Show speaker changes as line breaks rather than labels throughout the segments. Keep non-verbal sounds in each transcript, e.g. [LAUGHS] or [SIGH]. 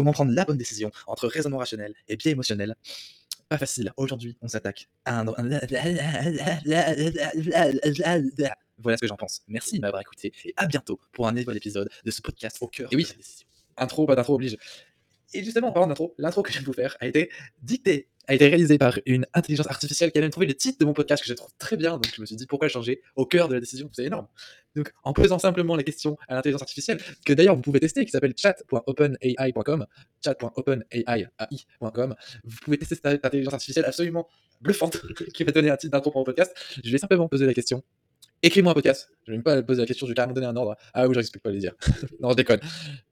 comment prendre la bonne décision entre raisonnement rationnel et biais émotionnel. Pas facile. Aujourd'hui, on s'attaque à un. Voilà ce que j'en pense. Merci de m'avoir écouté et à bientôt pour un nouvel épisode de ce podcast au cœur. Et oui, intro, pas d'intro oblige. Et justement, en parlant d'intro, l'intro que je viens de vous faire a été dictée, a été réalisée par une intelligence artificielle qui a même trouvé le titre de mon podcast que je trouve très bien. Donc je me suis dit pourquoi changer au cœur de la décision, c'est énorme. Donc en posant simplement les questions à l'intelligence artificielle, que d'ailleurs vous pouvez tester, qui s'appelle chat.openai.com, chat.openai.com, vous pouvez tester cette intelligence artificielle absolument bluffante [LAUGHS] qui va donner un titre d'intro pour mon podcast. Je vais simplement poser la question écris-moi un podcast. Je vais même pas poser la question, je vais carrément donner un ordre. Ah oui, je respecte pas les dire. [LAUGHS] non, je déconne.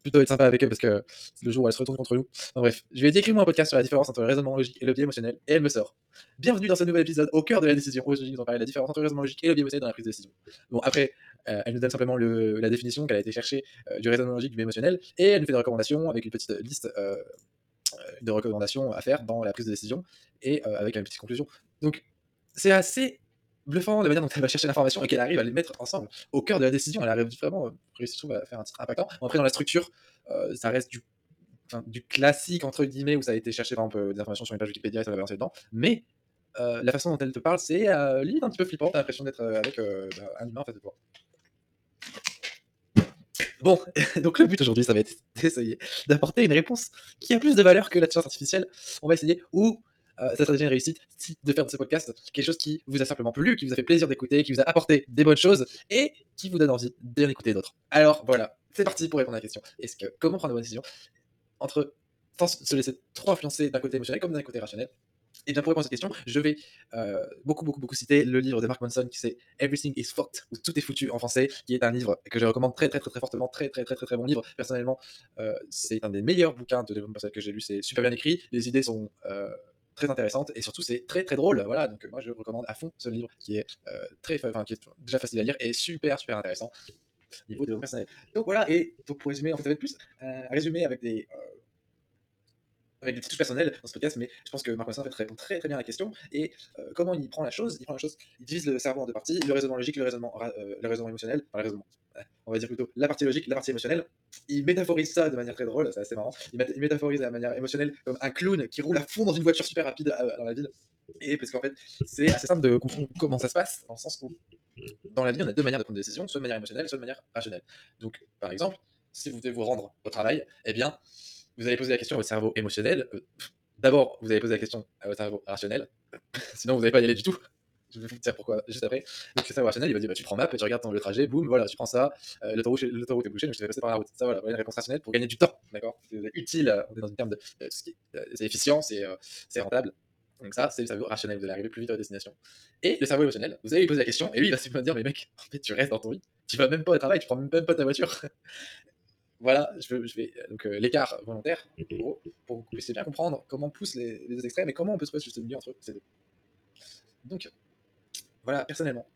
Plutôt être sympa avec eux parce que le jour où elle se retourne contre nous. En bref, je vais dire écris-moi un podcast sur la différence entre le raisonnement logique et le biais émotionnel et elle me sort. Bienvenue dans ce nouvel épisode au cœur de la décision. Aujourd'hui, nous allons parler de la différence entre le raisonnement logique et le biais émotionnel dans la prise de décision. Bon, après, euh, elle nous donne simplement le, la définition qu'elle a été cherchée euh, du raisonnement logique du biais émotionnel et elle nous fait des recommandations avec une petite liste euh, de recommandations à faire dans la prise de décision et avec une petite conclusion. Donc, c'est assez bluffant de manière dont elle va chercher l'information et qu'elle arrive à les mettre ensemble au cœur de la décision. Elle arrive vraiment euh, réussi à faire un titre impactant. Bon, après, dans la structure, euh, ça reste du, classique, entre guillemets, où ça a été cherché, par exemple, euh, des informations sur une page Wikipédia et ça va avancer dedans. Mais la façon dont elle te parle, c'est limite un petit peu flippant. T'as l'impression d'être avec bah, un humain en face de toi. Bon, [LAUGHS] donc le but aujourd'hui, ça va être d'essayer d'apporter une réponse qui a plus de valeur que l'intelligence artificielle. On va essayer, ou euh, ça serait déjà une réussite de faire de ce podcast quelque chose qui vous a simplement plu, qui vous a fait plaisir d'écouter, qui vous a apporté des bonnes choses et qui vous donne envie d'en écouter d'autres. Alors voilà, c'est parti pour répondre à la question. Comment prendre la bonne décision entre se laisser trop influencer d'un côté émotionnel comme d'un côté rationnel? Et bien pour répondre à cette question, je vais euh, beaucoup, beaucoup, beaucoup citer le livre de Mark Manson qui c'est Everything is fucked, ou Tout est foutu en français, qui est un livre que je recommande très, très, très, très fortement, très, très, très, très, très bon livre. Personnellement, euh, c'est un des meilleurs bouquins de développement personnel que j'ai lu, c'est super bien écrit, les idées sont très intéressante et surtout c'est très très drôle. Voilà, donc moi je recommande à fond ce livre qui est euh, très, enfin qui est déjà facile à lire et super super intéressant niveau de personnel. Donc voilà, et donc pour résumer, en fait, être plus euh, résumer avec des euh, avec des touches personnelles dans ce podcast, mais je pense que Marc Massin fait, répond très très bien à la question. Et comment il prend la chose? Il prend la chose, il divise le cerveau en deux parties, le raisonnement logique, le raisonnement, le raisonnement émotionnel, enfin le raisonnement, on va dire plutôt la partie logique, la partie émotionnelle. Il métaphorise ça de manière très drôle, c'est assez marrant. Il, métaphorise de manière émotionnelle comme un clown qui roule à fond dans une voiture super rapide euh, dans la ville. Et parce qu'en fait, c'est assez simple de comprendre comment ça se passe, dans le sens où dans la vie, on a deux manières de prendre des décisions, soit de manière émotionnelle, soit de manière rationnelle. Donc, par exemple, si vous devez vous rendre au travail, eh bien, vous allez poser la question à votre cerveau émotionnel. Euh, d'abord, vous allez poser la question à votre cerveau rationnel, [LAUGHS] sinon vous n'allez pas y aller du tout [LAUGHS] je vais vous dire pourquoi juste après. Donc c'est ça rationnel, il va dire bah, tu prends map, tu regardes ton le trajet, boum, voilà, tu prends ça, euh, l'autoroute est bouchée, donc je te fais passer par la route. Ça voilà, voilà une réponse rationnelle pour gagner du temps, d'accord? C'est utile, euh, on est dans une terme de euh, euh, c'est efficient, c'est c'est rentable. Donc ça, c'est le cerveau rationnel, vous allez arriver plus vite à votre destination. Et le cerveau émotionnel, vous allez lui poser la question, et lui il va simplement dire mais mec, en fait tu restes dans ton lit, tu vas même pas au travail, tu prends même pas ta voiture. Voilà, je, vais donc l'écart volontaire, pour, pour que vous puissiez bien comprendre comment poussent les, les deux extrêmes et comment on peut trouver juste le milieu entre ces deux. Donc voilà, personnellement,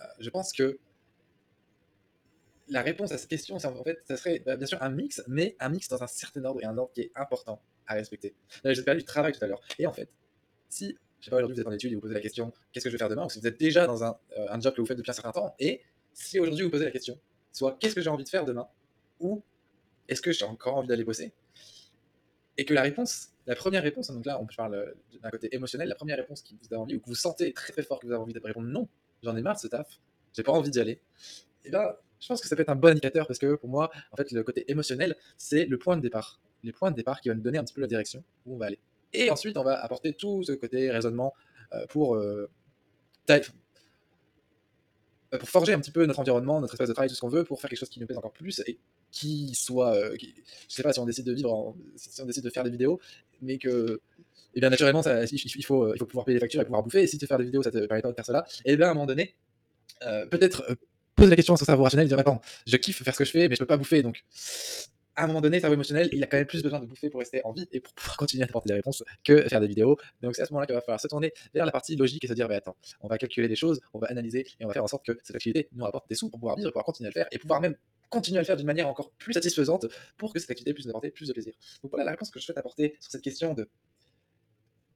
euh, je pense que la réponse à cette question, en fait, ça serait bah, bien sûr un mix, mais un mix dans un certain ordre et un ordre qui est important à respecter. J'ai parlé du travail tout à l'heure. Et en fait, si, je sais pas, aujourd'hui vous êtes en études et vous posez la question, qu'est-ce que je vais faire demain, ou si vous êtes déjà dans un, euh, un, job que vous faites depuis un certain temps, et si aujourd'hui vous posez la question, soit qu'est-ce que j'ai envie de faire demain, ou est-ce que j'ai encore envie d'aller bosser, et que la réponse la première réponse, donc là on parle euh, d'un côté émotionnel, la première réponse qui vous donne envie, ou que vous sentez très très fort que vous avez envie de répondre non, j'en ai marre de ce taf, j'ai pas envie d'y aller, et là je pense que ça peut être un bon indicateur parce que pour moi, en fait, le côté émotionnel, c'est le point de départ. Les points de départ qui vont nous donner un petit peu la direction où on va aller. Et ensuite, on va apporter tout ce côté raisonnement euh, pour, euh, pour forger un petit peu notre environnement, notre espace de travail, tout ce qu'on veut, pour faire quelque chose qui nous plaise encore plus et qui soit, euh, je sais pas si on décide de vivre, si on décide de faire des vidéos, mais que, et eh bien naturellement, il, faut, il faut pouvoir payer les factures et pouvoir bouffer. Et si tu faire des vidéos, ça te permet pas de faire cela. Et eh bien à un moment donné, euh, peut-être euh, poser la question à son cerveau rationnel et dire attends, je kiffe faire ce que je fais, mais je peux pas bouffer, donc à un moment donné, cerveau émotionnel, il a quand même plus besoin de bouffer pour rester en vie et pour pouvoir [LAUGHS] continuer à apporter des réponses que faire des vidéos. Donc c'est à ce moment-là qu'il va falloir se tourner vers la partie logique et se dire, mais attends, on va calculer des choses, on va analyser et on va faire en sorte que cette activité nous rapporte des sous pour pouvoir vivre, pouvoir continuer à le faire et pouvoir même continuer à le faire d'une manière encore plus satisfaisante pour que cette activité puisse apporter plus de plaisir. Donc voilà la réponse que je souhaite apporter sur cette question de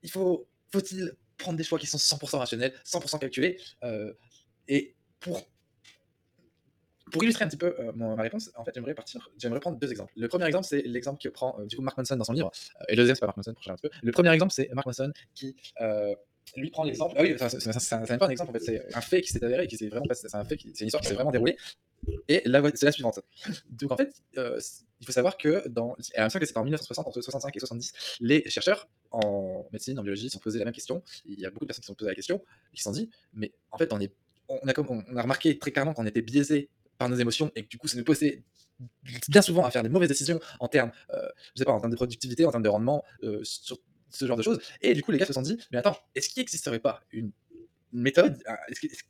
il faut faut-il prendre des choix qui sont 100% rationnels, 100% calculés euh, et pour pour illustrer un petit peu euh, ma réponse, en fait, j'aimerais prendre deux exemples. Le premier exemple, c'est l'exemple que prend euh, du coup Mark Manson dans son livre, euh, et le deuxième, c'est pas Mark Manson, pour un petit peu. Le premier exemple, c'est Mark Manson qui euh, lui prend l'exemple. Ah oui, c'est- même pas un exemple, en fait, c'est un fait qui s'est avéré, qui s'est vraiment c'est un fait, c'est une histoire qui s'est vraiment déroulée. Et la c'est la suivante. [LAUGHS] Donc en fait, il faut savoir que dans, semble que c'était en 1960, entre 65 et 70, les chercheurs en médecine, en biologie, se sont posés la même question. Il y a beaucoup de personnes qui se sont posées la question, qui se sont dit, mais en fait, on est, on a, on a remarqué très clairement qu'on était biaisé par nos émotions et que du coup, ça nous poussait bien souvent à faire des mauvaises décisions en termes, euh, je sais pas, en termes de productivité, en termes de rendement, euh, sur ce genre de choses. Et du coup, les gars se sont dit, mais attends, est-ce qu'il n'existerait pas une méthode,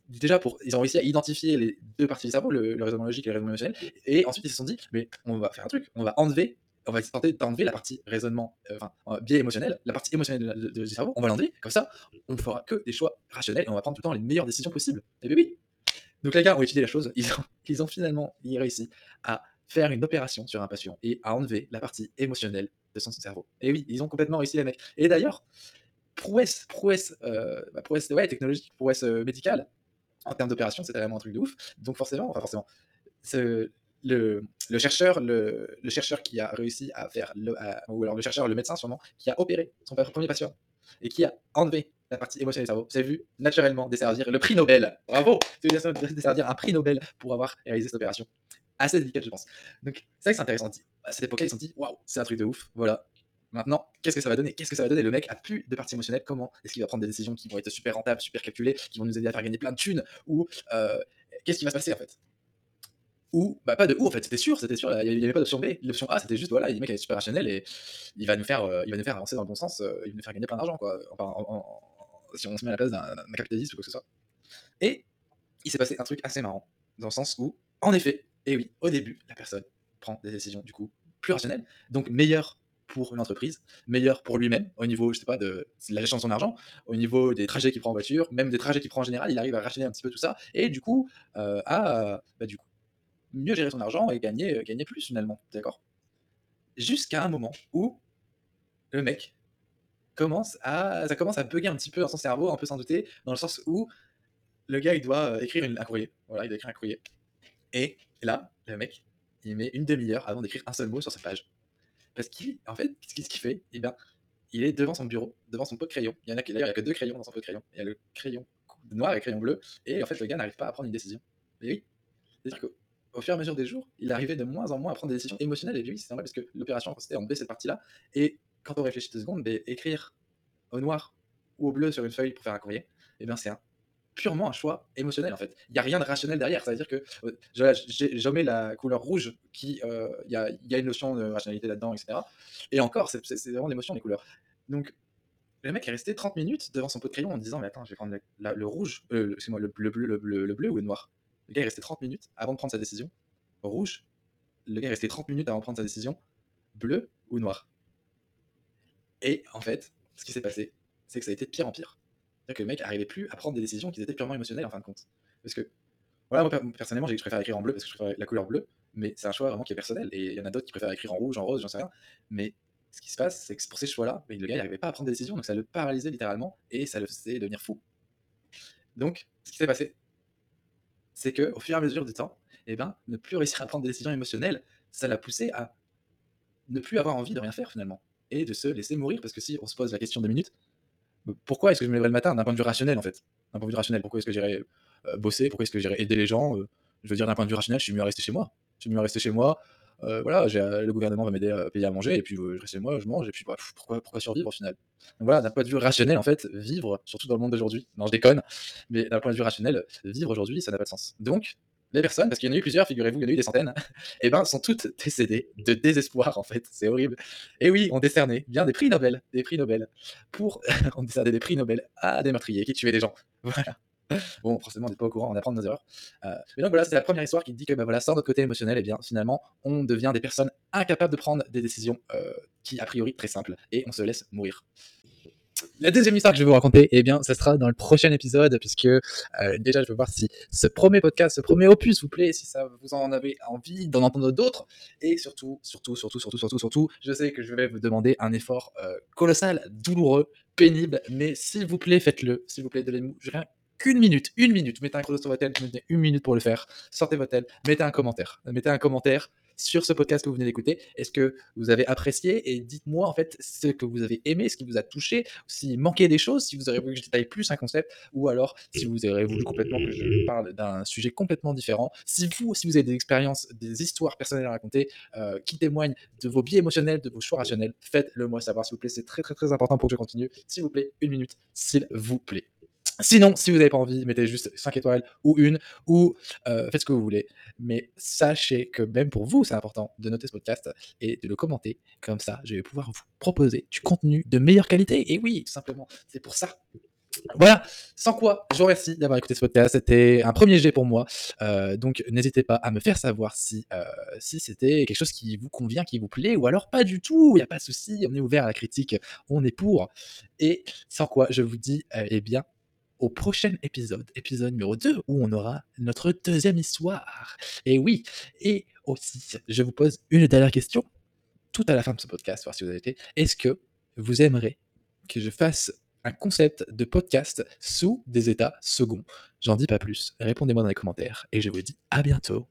déjà pour, ils ont réussi à identifier les deux parties du cerveau, le, raisonnement logique et le raisonnement émotionnel, et ensuite ils se sont dit, mais on va faire un truc, on va enlever, on va tenter d'enlever la partie raisonnement, euh, enfin biais émotionnel, la partie émotionnelle du cerveau, on va l'enlever, comme ça, on fera que des choix rationnels et on va prendre tout le temps les meilleures décisions possibles. Et bien oui. Donc les gars ont étudié la chose, ils ont, [LAUGHS] finalement réussi à faire une opération sur un patient et à enlever la partie émotionnelle de son cerveau. Et oui, ils ont complètement réussi les mecs. Et d'ailleurs, prouesse, prouesse, euh, bah, prouesse ouais, technologique, prouesse euh, médicale, en termes d'opération, c'était vraiment un truc de ouf. Donc forcément, enfin forcément, le, chercheur, le, chercheur qui a réussi à faire, le, ou alors le chercheur, le médecin sûrement, qui a opéré son premier patient et qui a enlevé la partie émotionnelle du cerveau, s'est vu naturellement desservir le prix Nobel. Bravo desservir un prix Nobel pour avoir réalisé cette opération. Assez délicate, je pense. Donc, c'est vrai que c'est intéressant. À cette époque-là, ils se sont dit, waouh, c'est un truc de ouf. Voilà, Maintenant, qu'est-ce que ça va donner? Qu'est-ce que ça va donner? Le mec a plus de partie émotionnelle. Comment est-ce qu'il va prendre des décisions qui vont être super rentables, super calculées, qui vont nous aider à faire gagner plein de thunes? Ou euh, qu'est-ce qui va se passer en fait? Ou bah pas de ou en fait, c'était sûr, c'était sûr. Il n'y avait pas d'option B. L'option A, c'était juste voilà, le mec est super rationnel et il va nous faire, euh, il va nous faire avancer dans le bon sens. euh, il va nous faire gagner plein d'argent quoi. Si on se met à la place d'un capitaliste ou quoi que ce soit. Et il s'est passé un truc assez marrant dans le sens où, en effet, et oui, au début, la personne prend des décisions du coup plus rationnelles, donc meilleures pour une entreprise, meilleur pour lui-même, au niveau, je sais pas, de la gestion de son argent, au niveau des trajets qu'il prend en voiture, même des trajets qu'il prend en général, il arrive à rationner un petit peu tout ça, et du coup, euh, à bah, du coup, mieux gérer son argent et gagner, gagner plus finalement, d'accord? Jusqu'à un moment où le mec commence à, ça commence à bugger un petit peu dans son cerveau, un peu sans douter, dans le sens où le gars, il doit euh, écrire un courrier, voilà, il doit un courrier, et là, le mec, il met une demi-heure avant d'écrire un seul mot sur sa page. Parce qu'en fait, qu'est-ce qu'il fait Eh bien, il est devant son bureau, devant son pot de crayon. Il y en a d'ailleurs, il n'y a que deux crayons dans son pot de crayon. Il y a le crayon noir et le crayon bleu. Et en fait, le gars n'arrive pas à prendre une décision. Et oui. C'est-à-dire qu'au fur et à mesure des jours, il arrivait de moins en moins à prendre des décisions émotionnelles. Et oui, c'est normal parce que l'opération consistait à enlever cette partie-là. Et quand on réfléchit deux secondes, ben, écrire au noir ou au bleu sur une feuille pour faire un courrier, eh bien, c'est purement un choix émotionnel en fait. Il n'y a rien de rationnel derrière. Ça veut dire que euh, j'ai- j'omets la couleur rouge, qui euh, il y, a, une notion de rationalité là-dedans, etc. Et encore, c'est vraiment l'émotion, les couleurs. Donc, le mec est resté 30 minutes devant son pot de crayon en disant Mais attends, je vais prendre le, rouge, euh, excuse-moi, le, le bleu, le, bleu, le bleu ou le noir? Le gars est resté 30 minutes avant de prendre sa décision. Rouge. Le gars est resté 30 minutes avant de prendre sa décision. Bleu ou noir? Et en fait, ce qui s'est passé, c'est que ça a été de pire en pire. C'est-à-dire que le mec n'arrivait plus à prendre des décisions qui étaient purement émotionnelles en fin de compte. Parce que, voilà, moi per- personnellement, je préfère écrire en bleu parce que je préfère la couleur bleue, mais c'est un choix vraiment qui est personnel. Et il y en a d'autres qui préfèrent écrire en rouge, en rose, j'en sais rien. Mais ce qui se passe, c'est que pour ces choix-là, ben, le gars n'arrivait pas à prendre des décisions, donc ça le paralysait littéralement et ça le faisait devenir fou. Donc, ce qui s'est passé, c'est que au fur et à mesure du temps, eh ben, ne plus réussir à prendre des décisions émotionnelles, ça l'a poussé à ne plus avoir envie de rien faire finalement et de se laisser mourir parce que si on se pose la question deux minutes, pourquoi est-ce que je me lèverais le matin d'un point de vue rationnel en fait? D'un point de vue rationnel, pourquoi est-ce que j'irais euh, bosser? Pourquoi est-ce que j'irais aider les gens? Euh, Je veux dire, d'un point de vue rationnel, je suis mieux à rester chez moi. Je suis mieux à rester chez moi. euh, voilà, le gouvernement va m'aider à payer à manger et puis je reste chez moi, je mange et puis bah, pourquoi, pourquoi survivre au final? Donc voilà, d'un point de vue rationnel en fait, vivre, surtout dans le monde d'aujourd'hui, non je déconne, mais d'un point de vue rationnel, vivre aujourd'hui ça n'a pas de sens. Donc les personnes, parce qu'il y en a eu plusieurs, figurez-vous, il y en a eu des centaines, et [LAUGHS] ben sont toutes décédées de désespoir en fait, c'est horrible. Et oui, on décernait bien des prix Nobel, des prix Nobel pour [LAUGHS] on décernait des prix Nobel à des meurtriers qui tuaient des gens. [LAUGHS] Voilà. Bon, forcément, on n'est pas au courant, on apprend de nos erreurs. Euh, mais donc voilà, c'est la première histoire qui dit que bah, voilà, sans notre côté émotionnel, et bien finalement, on devient des personnes incapables de prendre des décisions euh, qui, a priori, très simples, et on se laisse mourir. La deuxième histoire que je vais vous raconter, eh bien, ça sera dans le prochain épisode, puisque euh, déjà, je veux voir si ce premier podcast, ce premier opus vous plaît, si ça vous en avez envie d'en entendre d'autres, et surtout, surtout, surtout, surtout, surtout, surtout, je sais que je vais vous demander un effort euh, colossal, douloureux, pénible, mais s'il vous plaît, faites-le, s'il vous plaît, donnez-moi rien, qu'une minute, une minute. Mettez un chrono sur votre tel, mettez une minute pour le faire. Sortez votre tel, mettez un commentaire. Mettez un commentaire sur ce podcast que vous venez d'écouter. Est-ce que vous avez apprécié? Et dites-moi en fait ce que vous avez aimé, ce qui vous a touché, s'il manquait des choses, si vous aurez voulu que je détaille plus un concept, ou alors si vous aurez voulu complètement que je parle d'un sujet complètement différent. Si vous, si vous avez des expériences, des histoires personnelles à raconter euh, qui témoignent de vos biais émotionnels, de vos choix rationnels, faites-le moi savoir s'il vous plaît. C'est très très très important pour que je continue. S'il vous plaît, une minute, s'il vous plaît. Sinon, si vous n'avez pas envie, mettez juste 5 étoiles ou une, ou euh, faites ce que vous voulez. Mais sachez que même pour vous, c'est important de noter ce podcast et de le commenter. Comme ça, je vais pouvoir vous proposer du contenu de meilleure qualité. Et oui, tout simplement, c'est pour ça. Voilà, sans quoi, je vous remercie d'avoir écouté ce podcast. C'était un premier jet pour moi. Euh, donc, n'hésitez pas à me faire savoir si, euh, si c'était quelque chose qui vous convient, qui vous plaît, ou alors pas du tout. Il n'y a pas de souci, on est ouvert à la critique, on est pour. Et sans quoi, je vous dis, eh bien, au prochain épisode, épisode numéro 2, où on aura notre deuxième histoire. Et oui, et aussi, je vous pose une dernière question, tout à la fin de ce podcast, voir si vous avez été. Est-ce que vous aimeriez que je fasse un concept de podcast sous des états seconds? J'en dis pas plus. Répondez-moi dans les commentaires et je vous dis à bientôt.